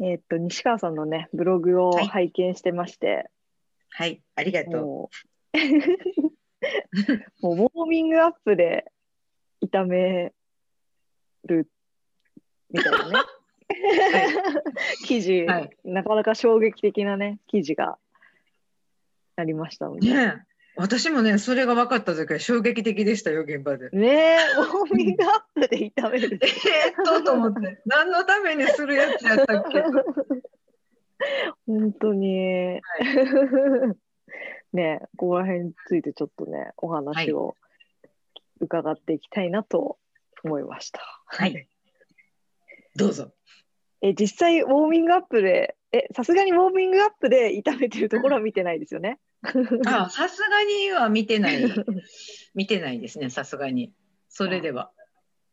えーっと西川さんのねブログをはい。拝見してまして、はい、ありがとう。もう。もうウォーミングアップで炒めるみたいなね、記事、はい。なかなか衝撃的なね記事がありましたので。ねえ私もね、それが分かった時は衝撃的でしたよ、現場で。ねえ、ウォーミングアップで炒めるえ。ーっとと思って、何のためにするやつやったっけ？本当に。ねえ、ここら辺についてちょっとね、お話を伺っていきたいなと思いました。はい。どうぞ。え、実際、ウォーミングアップで、え、さすがにウォーミングアップで炒めてるところは見てないですよね。あ、さすがには見てない。見てないですね、さすがに。それでは。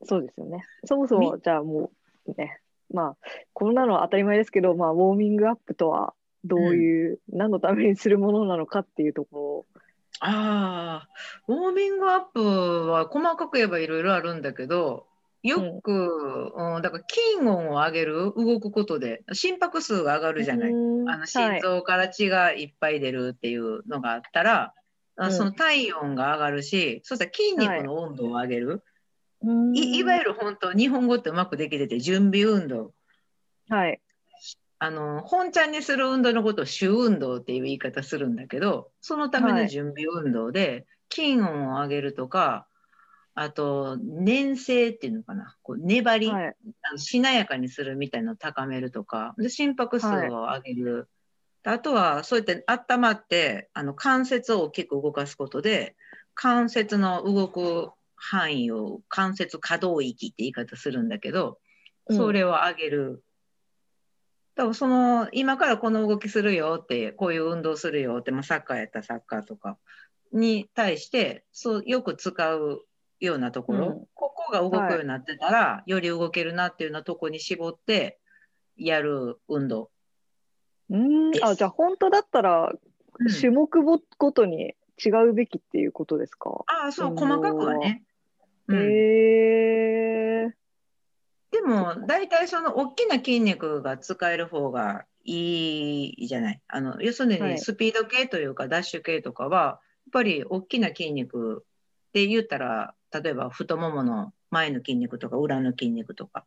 そうですよね。そもそも、じゃあもうね、まあ、こんなのは当たり前ですけど、まあ、ウォーミングアップとはどういう、何のためにするものなのかっていうとこああ、ウォーミングアップは細かく言えばいろいろあるんだけど、よく、うん、だから筋温を上げる、動くことで、心拍数が上がろるじゃない。あの心臓から血がいっぱい出るっていうのがあったら、あうんその体温が上がるし、そしたら筋肉の温度を上げる、はい、いいわゆる。る本当日本語ってうまくできてて準備運動はい。あの本ちゃんにする運動のことを主運動っていう言い方するんだけどそのための準備運動で、筋温を上げるとかあと粘性っていうのかなこう粘り、はい。あのしなやかにするみたいなのを高めるとかで心拍数を上げる、あとはそうやって温まってあの関節を大きく動かすことで関節の動く範囲を関節可動域って言い方するんだけどそれを上げる。だからその今からこの動きするよってこういう運動するよって、まあ、サッカーやったらサッカーとかに対してそうよく使うようなところ、うん。ここが動くようになってたら、より動けるなっていうようなとこに絞ってやる運動。うん。あ、じゃあ本当だったら、うん。種目ごごとに違うべきっていうことですか、ああそう細かくはね。うん。へえでも大体その大きな筋肉が使える方がいいじゃない？あの要するはい。にスピード系というかダッシュ系とかはやっぱり大きな筋肉って言ったら例えば太ももの前の筋肉とか裏の筋肉とか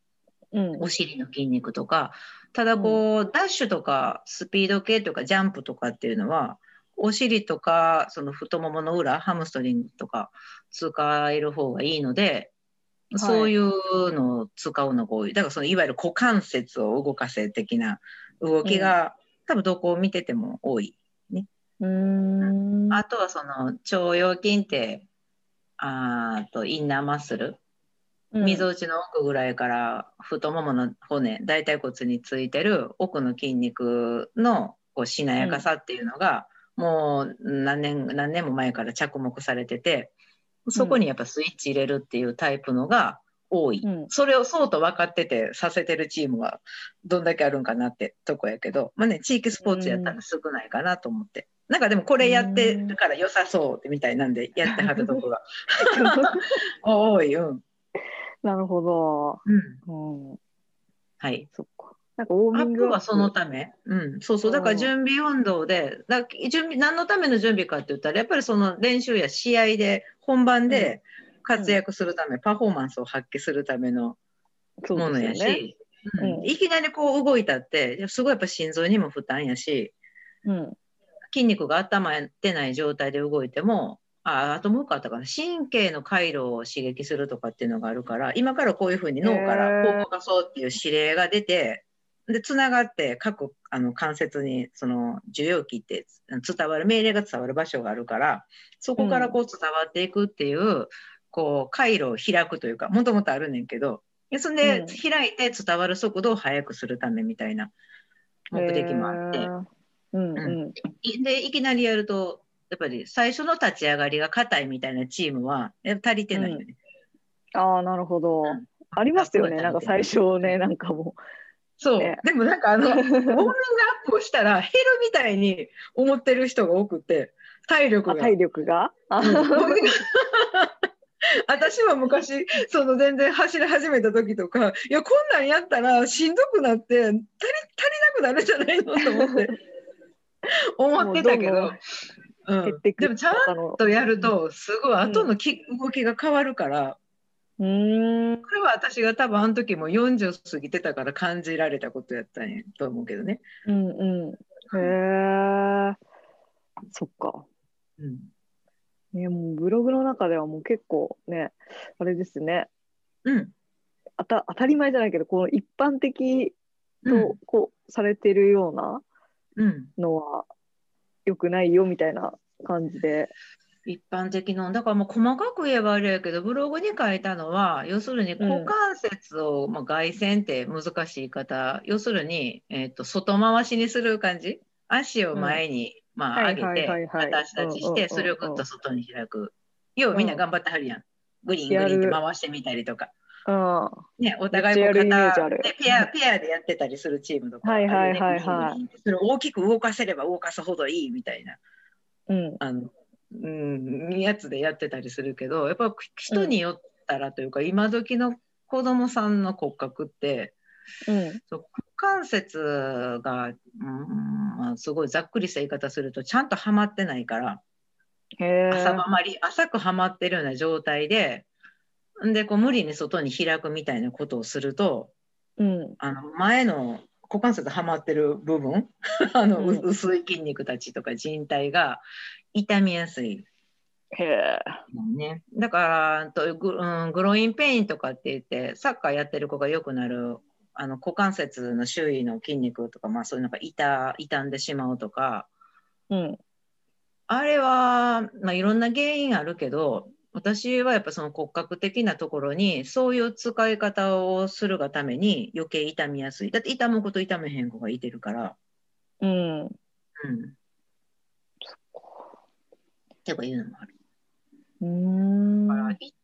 うん。お尻の筋肉とかただこう、ダッシュとかスピード系とかジャンプとかっていうのはお尻とかその太ももの裏ハムストリングとか使える方がいいので、いそういうのを使うのが多いだからそのいわゆる股関節を動かせ的な動きが、多分どこを見てても多い。うーん。あとはその腸腰筋ってあーとインナーマッスル？みぞおちの奥ぐらいから太ももの骨大腿骨についてる奥の筋肉のこうしなやかさっていうのが、もう何年何年も前から着目されててそこにやっぱスイッチ入れるっていうタイプのが多い、うん。それをそうと分かっててさせてるチームはどんだけあるんかなってとこやけど、まあね、地域スポーツやったら少ないかなと思って。なんかでもこれやってるから良さそうみたいなんでやってはるとこが多い、うん。なるほど。うんうん。はい。そっか。なんかウォーアミングップはそのため、うん、そうそう、だから準備運動で、だ準備何のための準備かって言ったら、やっぱりその練習や試合で、本番で活躍するため、パフォーマンスを発揮するためのものや。し、うんうんいきなりこう動いたって、すごいやっぱ心臓にも負担やし、うん。筋肉が温まってない状態で動いても、ああともう一個あったかな。神経の回路を刺激するとかっていうのがあるから今からこういうふうに脳からこう動かそうっていう指令が出てでつながって各あの関節にその受容器って伝わる命令が伝わる場所があるからそこからこう伝わっていくっていう,、こう回路を開くというかもともとあるねんけどでそんでうん。開いて伝わる速度を速くするためみたいな目的もあってうんうん。いでいきなりやるとやっぱり最初の立ち上がりが硬いみたいなチームは足りてないよね。ああ、なるほどうん。ありますよね。あなんか最初ね、なんかもそう、ねでもなんかあのウォーミングアップをしたら減るみたいに思ってる人が多くて体う、力が。あ体力が？私は昔その全然走り始めた時とかいやこんなんやったらしんどくなって足り足りなくなるんじゃないのと思って 思ってたけどもうどんでもちゃんとやるとすごい後のき、動きが変わるからうーん。これは私が多分あの時も40過ぎてたから感じられたことやったんやと思うけどね。うんうん。へえ。そっか。うんね、もうブログの中ではもう結構ね、あれですね。うんあた当たり前じゃないけど、この一般的うんとこうされてるようなうんのは良くないよみたいな感じで。一般的のだからもう細かく言えばあれやけどブログに書いたのは要するに股関節を、まあ、外旋って難しい言い方要するに、えー、と外回しにする感じ。足を前に、まあ、はい上げて片足立ちしてうんうんうんうん。それをぐっと外に開く。ようみんな頑張ってはるやん。グリーングリーンって回してみたりとか。うん。ね、お互いこうめっちゃやるイメージある片でペアペアでやってたりするチームとかはいはいはいはい大きく動かせれば動かすほどいいみたいなうん。あの、うん、やつでやってたりするけどやっぱ人によったらというか、今時の子供さんの骨格ってうん。そう股関節が、うんまあ、すごいざっくりした言い方するとちゃんとはまってないからへえ。浅ままり浅くはまってるような状態でんでこう無理に外に開くみたいなことをするとうん。あの前の股関節はまってる部分 あの、うん薄い筋肉たちとか靭帯が痛みやすいへね。だからとグ,、うん、グロインペインとかって言ってサッカーやってる子がよくなるあの股関節の周囲の筋肉とか、まあ、そういうのが痛傷んでしまうとかうん。あれは、まあ、いろんな原因あるけど私はやっぱその骨格的なところにそういう使い方をするがために余計痛みやすいだって痛む子と痛めへん子がいてるから。うん。うんっていうのもある。うーん。だから一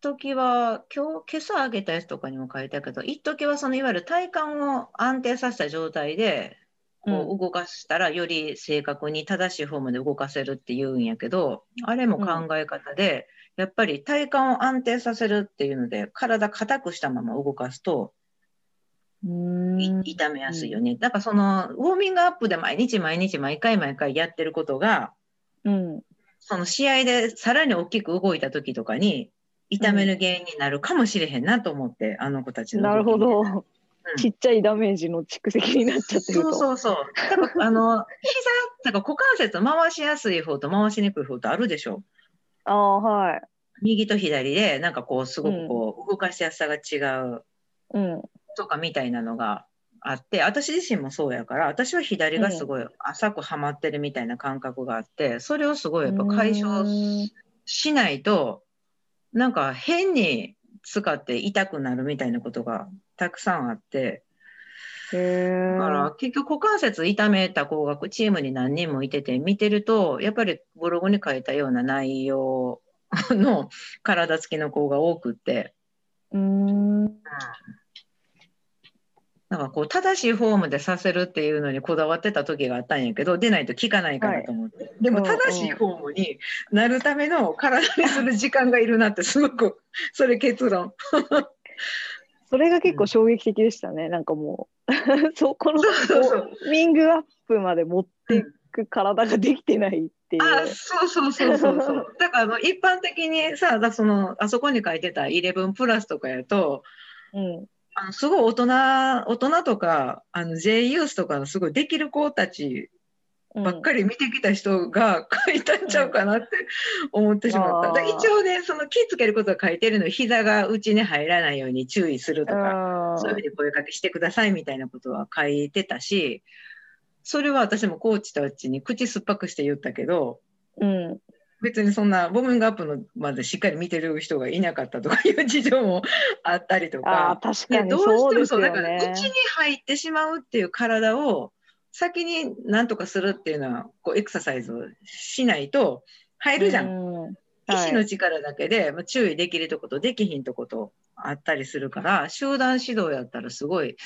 時は今日今朝あげたやつとかにも書いたけど一時はそのいわゆる体幹を安定させた状態でこう動かしたらより正確に正しいフォームで動かせるっていうんやけどあれも考え方で、やっぱり体幹を安定させるっていうので体硬くしたまま動かすと痛めやすいよね。だからそのウォーミングアップで毎日毎日毎回毎回やってることがうん。その試合でさらに大きく動いた時とかに痛める原因になるかもしれへんなと思って、あの子たちのなるほど。んちっちゃいダメージの蓄積になっちゃってると。そうそうそう。だからあの膝だから股関節回しやすい方と回しにくい方とあるでしょ。ああ、はい。右と左でなんかこうすごくこう動かしやすさが違ううん。とかみたいなのがあって私自身もそうやから私は左がすごい浅くはまってるみたいな感覚があってそれをすごいやっぱ解消ししないとなんか変に使って痛くなるみたいなことがたくさんあって。だから結局股関節痛めた子がチームに何人もいてて見てるとやっぱりブログに書いたような内容の体つきの子が多くって。うーん。なんかこう正しいフォームでさせるっていうのにこだわってた時があったんやけど出ないと効かないからと思って、でもうんうん正しいフォームになるための体にする時間がいるなってすごくそれ結論 それが結構衝撃的でしたね。なんかもう、そこのそうそうそうウォーミングアップまで持っていく体ができてないっていう。あそうそうそうそうそう だからあの一般的にさだそのあそこに書いてた11プラスとかやとうん。あのすごい大人大人とかあの J ユースとかのすごいできる子たちばっかり見てきた人が書いたんちゃうかなって思ってしまった。うん一応ねその気ぃつけることが書いてるの膝が内に入らないように注意するとか、あそういうふうに声かけしてくださいみたいなことは書いてたしそれは私もコーチたちに口酸っぱくして言ったけどうん。別にそんなボムングアップのまでしっかり見てる人がいなかったとかいう事情もあったりとああ、か。確かにねどうしてもそうですよそうだからね内。に入ってしまうっていう体を先に何とかするっていうのはこうエクササイズをしないと入るじゃん。うん意の力だけで、まあ、注意できるとことできひんとことあったりするから集団指導やったらすごい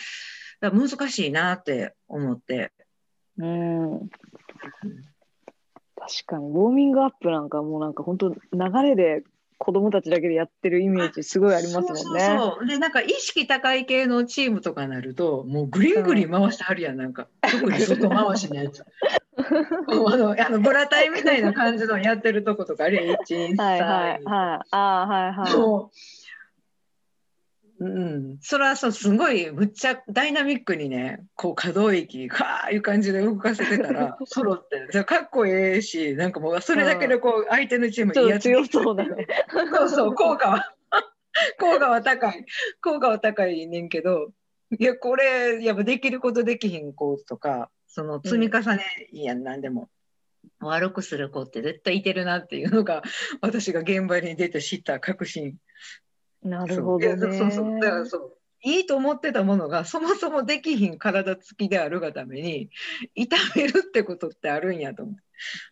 難しいなって思って。うん確かにウォーミングアップなんかもうなんか本当流れで子供たちだけでやってるイメージすごいありますもんね。そうそうそうでなんか意識高い系のチームとかなるともうグリングリン回してはるやん、なんか特に外回しのやつ あのあのブラタイみたいな感じのやってるとことかあるやん1 2 3はいはいはい。ああはいはい。もう、うん、それはそうすごいむっちゃダイナミックにねこう可動域かーいう感じで動かせてたら 揃ってじゃあかっこええしなんかもうそれだけでこう相手のチームちょっと威圧でき強そうだね。そうそう効果は 効果は高い効果は高いねんけどいやこれやっぱできることできひん子とかその積み重ねやん、なんでも。悪くする子って絶対いてるなっていうのが私が現場に出て知った確信。なるほどね。そう。そうだからそう。いいと思ってたものがそもそもできひん体つきであるがために痛めるってことってあるんやと思って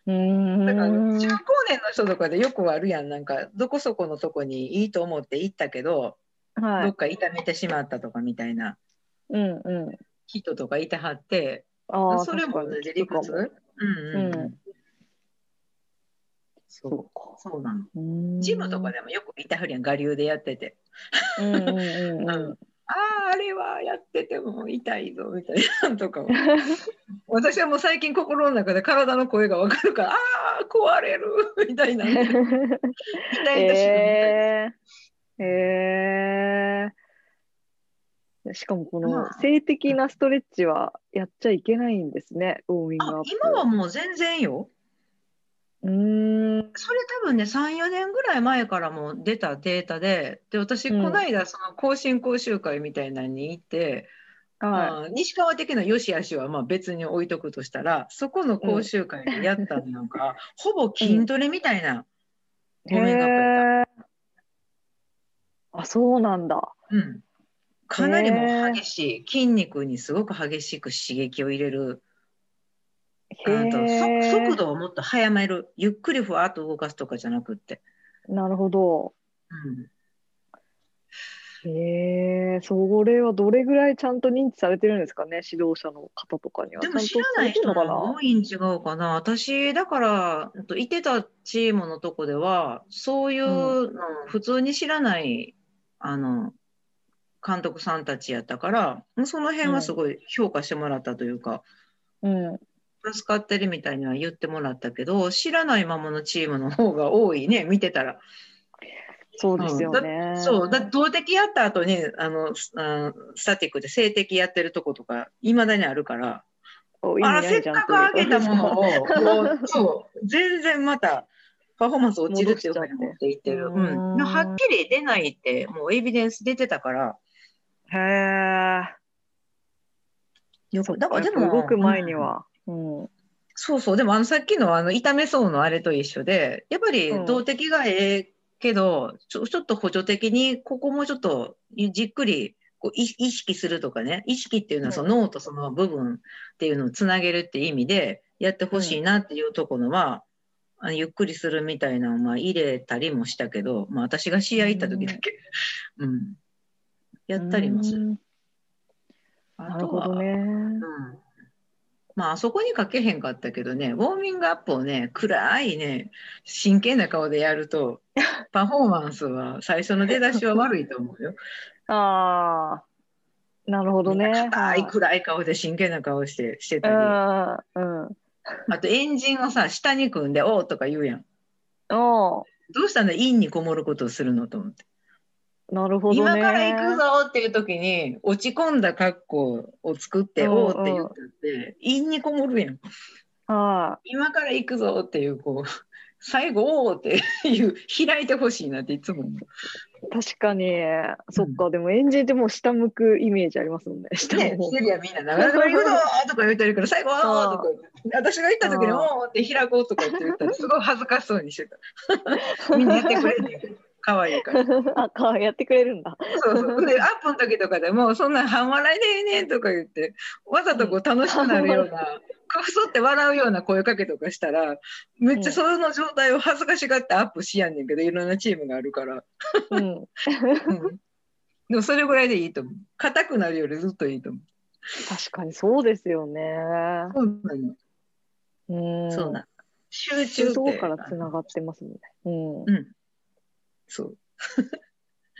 うーん。だから中高年の人とかでよくあるやん。なんかどこそこのとこにいいと思って行ったけど、はい。どっか痛めてしまったとかみたいな。うんうん。人とかいてはってああそれも同じ理屈？うん。うんそうそうか。そうなの。ジムとかでもよくいたはるやん我流でやってて。うんうんうんうん。あああれはやってても痛いぞみたいなのとかを 私はもう最近心の中で体の声が分かるからああ壊れるみたいな。痛い痛しえー、えー、しかもこまのあ。性的なストレッチはやっちゃいけないんですね、ウォーミングアッあプ。今はもう全然よ。うーん。それ多分ね34年ぐらい前からも出たデータでで私うん。この間その更新講習会みたいなのに行って、はあー西川的な良し悪しはまあ別に置いとくとしたらそこの講習会でやったのなんか、ほぼ筋トレみたいな、い。ウォーミングアップやった。へー。あ、そうなんだ。うん、かなりもう激しい筋肉にすごく激しく刺激を入れるあへと速度をもっと速める。ゆっくりふわっと動かすとかじゃなくって、なるほど。うん、へえ、それはどれぐらいちゃんと認知されてるんですかね、指導者の方とかには。でも知らない人されてるのかも多いん違うかな。私だからいてたチームのとこではそういうの普通に知らないあの監督さんたちやったからその辺はすごい評価してもらったというか、なうん。助かってるみたいには言ってもらったけど知らないままのチームの方が多いね 見てたら。そうですよね。そうだ動的やった後にあのスタティックで静的やってるとことかいまだにあるからあらせっかく上げたものをそう全然またパフォーマンス落ちるっていうふうに持っていってる、うん、はっきり出ないってもうエビデンス出てたからへえ。よくだからでも動く前には。うん。そうそう。でもあのさっきのあの痛めそうのあれと一緒でやっぱりうん。動的がええけど、ちょちょっと補助的にここもちょっとじっくりこう意意識するとかね意識っていうのはその脳とその部分っていうのをつなげるっていう意味でやってほしいなっていうところは、あのゆっくりするみたいなのをまあ入れたりもしたけど、まあ、私が試合行った時だけ、うん。やったりもする。うん。あなるとはほどね。うんまああそこにかけへんかったけどねウォーミングアップをね暗いね真剣な顔でやると パフォーマンスは最初の出だしは悪いと思うよ。ああ。なるほどね。硬い暗い顔で真剣な顔してしてうたりん。うん。あとエンジンをさ下に組んで「おう」とか言うやん。おどうしたのインにこもることをするのと思って。なるほどね。今から行くぞっていう時に落ち込んだ格好を作って「うんおう」って言ってってインにこもるやん。は今から行くぞっていうこう最後「おう」っていう開いてほしいなっていつも。確かに。そっか。でもエンジンってもう下向くイメージありますもんね。下のね、方セリアみんな長々行くぞーとか言ってるから最後はーとか私が行った時にうんおーって開こうとかって言ったらすごい恥ずかしそうにしてた。みんなやってくれんねんけど。可愛いから。あ、かやってくれるんだ。そうそう。で、アップの時とかでも、そんな半笑いでええねんとか言って、わざとこう楽しくなるような、くそって笑うような声かけとかしたら、めっちゃその状態を恥ずかしがってアップしやんねんけど、いろんなチームがあるから。うん。うん、でもそれぐらいでいいと思う。硬くなるよりずっといいと思う。確かにそうですよね。そうなの。うん。そうなの。集中って。そこからつながってますもんね。うん。うん。そう。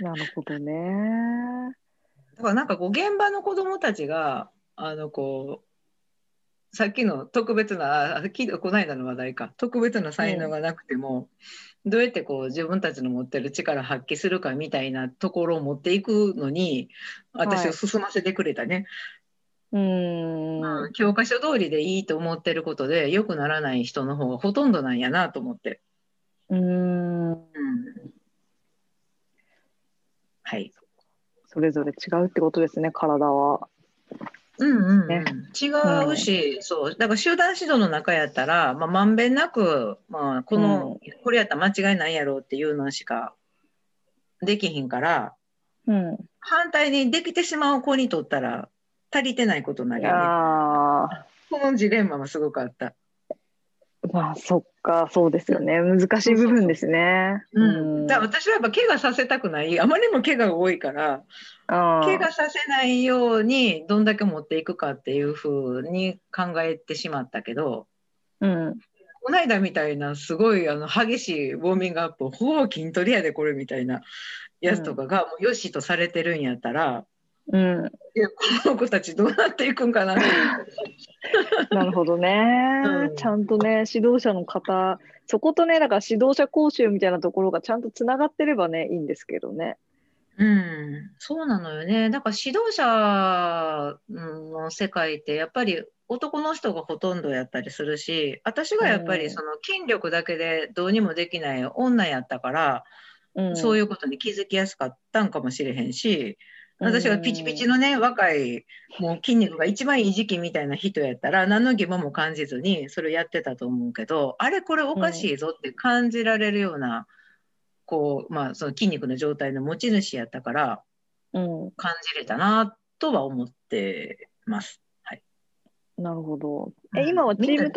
なるほどね。だからなんかこう現場の子どもたちがあのこうさっきの特別なあきこの間の話題か特別な才能がなくても、どうやってこう自分たちの持ってる力発揮するかみたいなところを持っていくのに私を進ませてくれたね、うん。うん教科書通りでいいと思ってることで良くならない人の方がほとんどなんやなと思って。うん。うんはいそれぞれ違うってことですね、体は。うんうんうんね違うし、そうだから集団指導の中やったら、まあ、まんべんなく、まあ、この、これやったら間違いないやろうっていうのしかできひんからうん。反対にできてしまう子にとったら足りてないことにないるよね。このジレンマはすごくあった。まあ、そっか、そうですよね。難しい部分ですね。うん、だから私はやっぱ怪我させたくないあまりにも怪我が多いからあ怪我させないようにどんだけ持っていくかっていうふうに考えてしまったけどうん。この間みたいなすごいあの激しいウォーミングアップほぼ筋トレやでこれみたいなやつとかがもうよしとされてるんやったら、うん。いやこの子たちどうなっていくんかな なるほどね、うんちゃんとね、指導者の方、そことね、だから指導者講習みたいなところがちゃんとつながってればね、いいんですけどね。うん、そうなのよね。だから指導者の世界ってやっぱり男の人がほとんどやったりするし、私がやっぱうんりその筋力だけでどうにもできない女やったから、うん、そういいうことに気づきやすかったんかもしれへんし、私がピチピチのね、若い、もう筋肉が一番いい時期みたいな人やったら、何の疑問も感じずにそれやってたと思うけど、あれこれおかしいぞって感じられるような、こう、まあその筋肉の状態の持ち主やったから、うん、感じれたなとは思ってます。はい。なるほど。え、うん今はチーム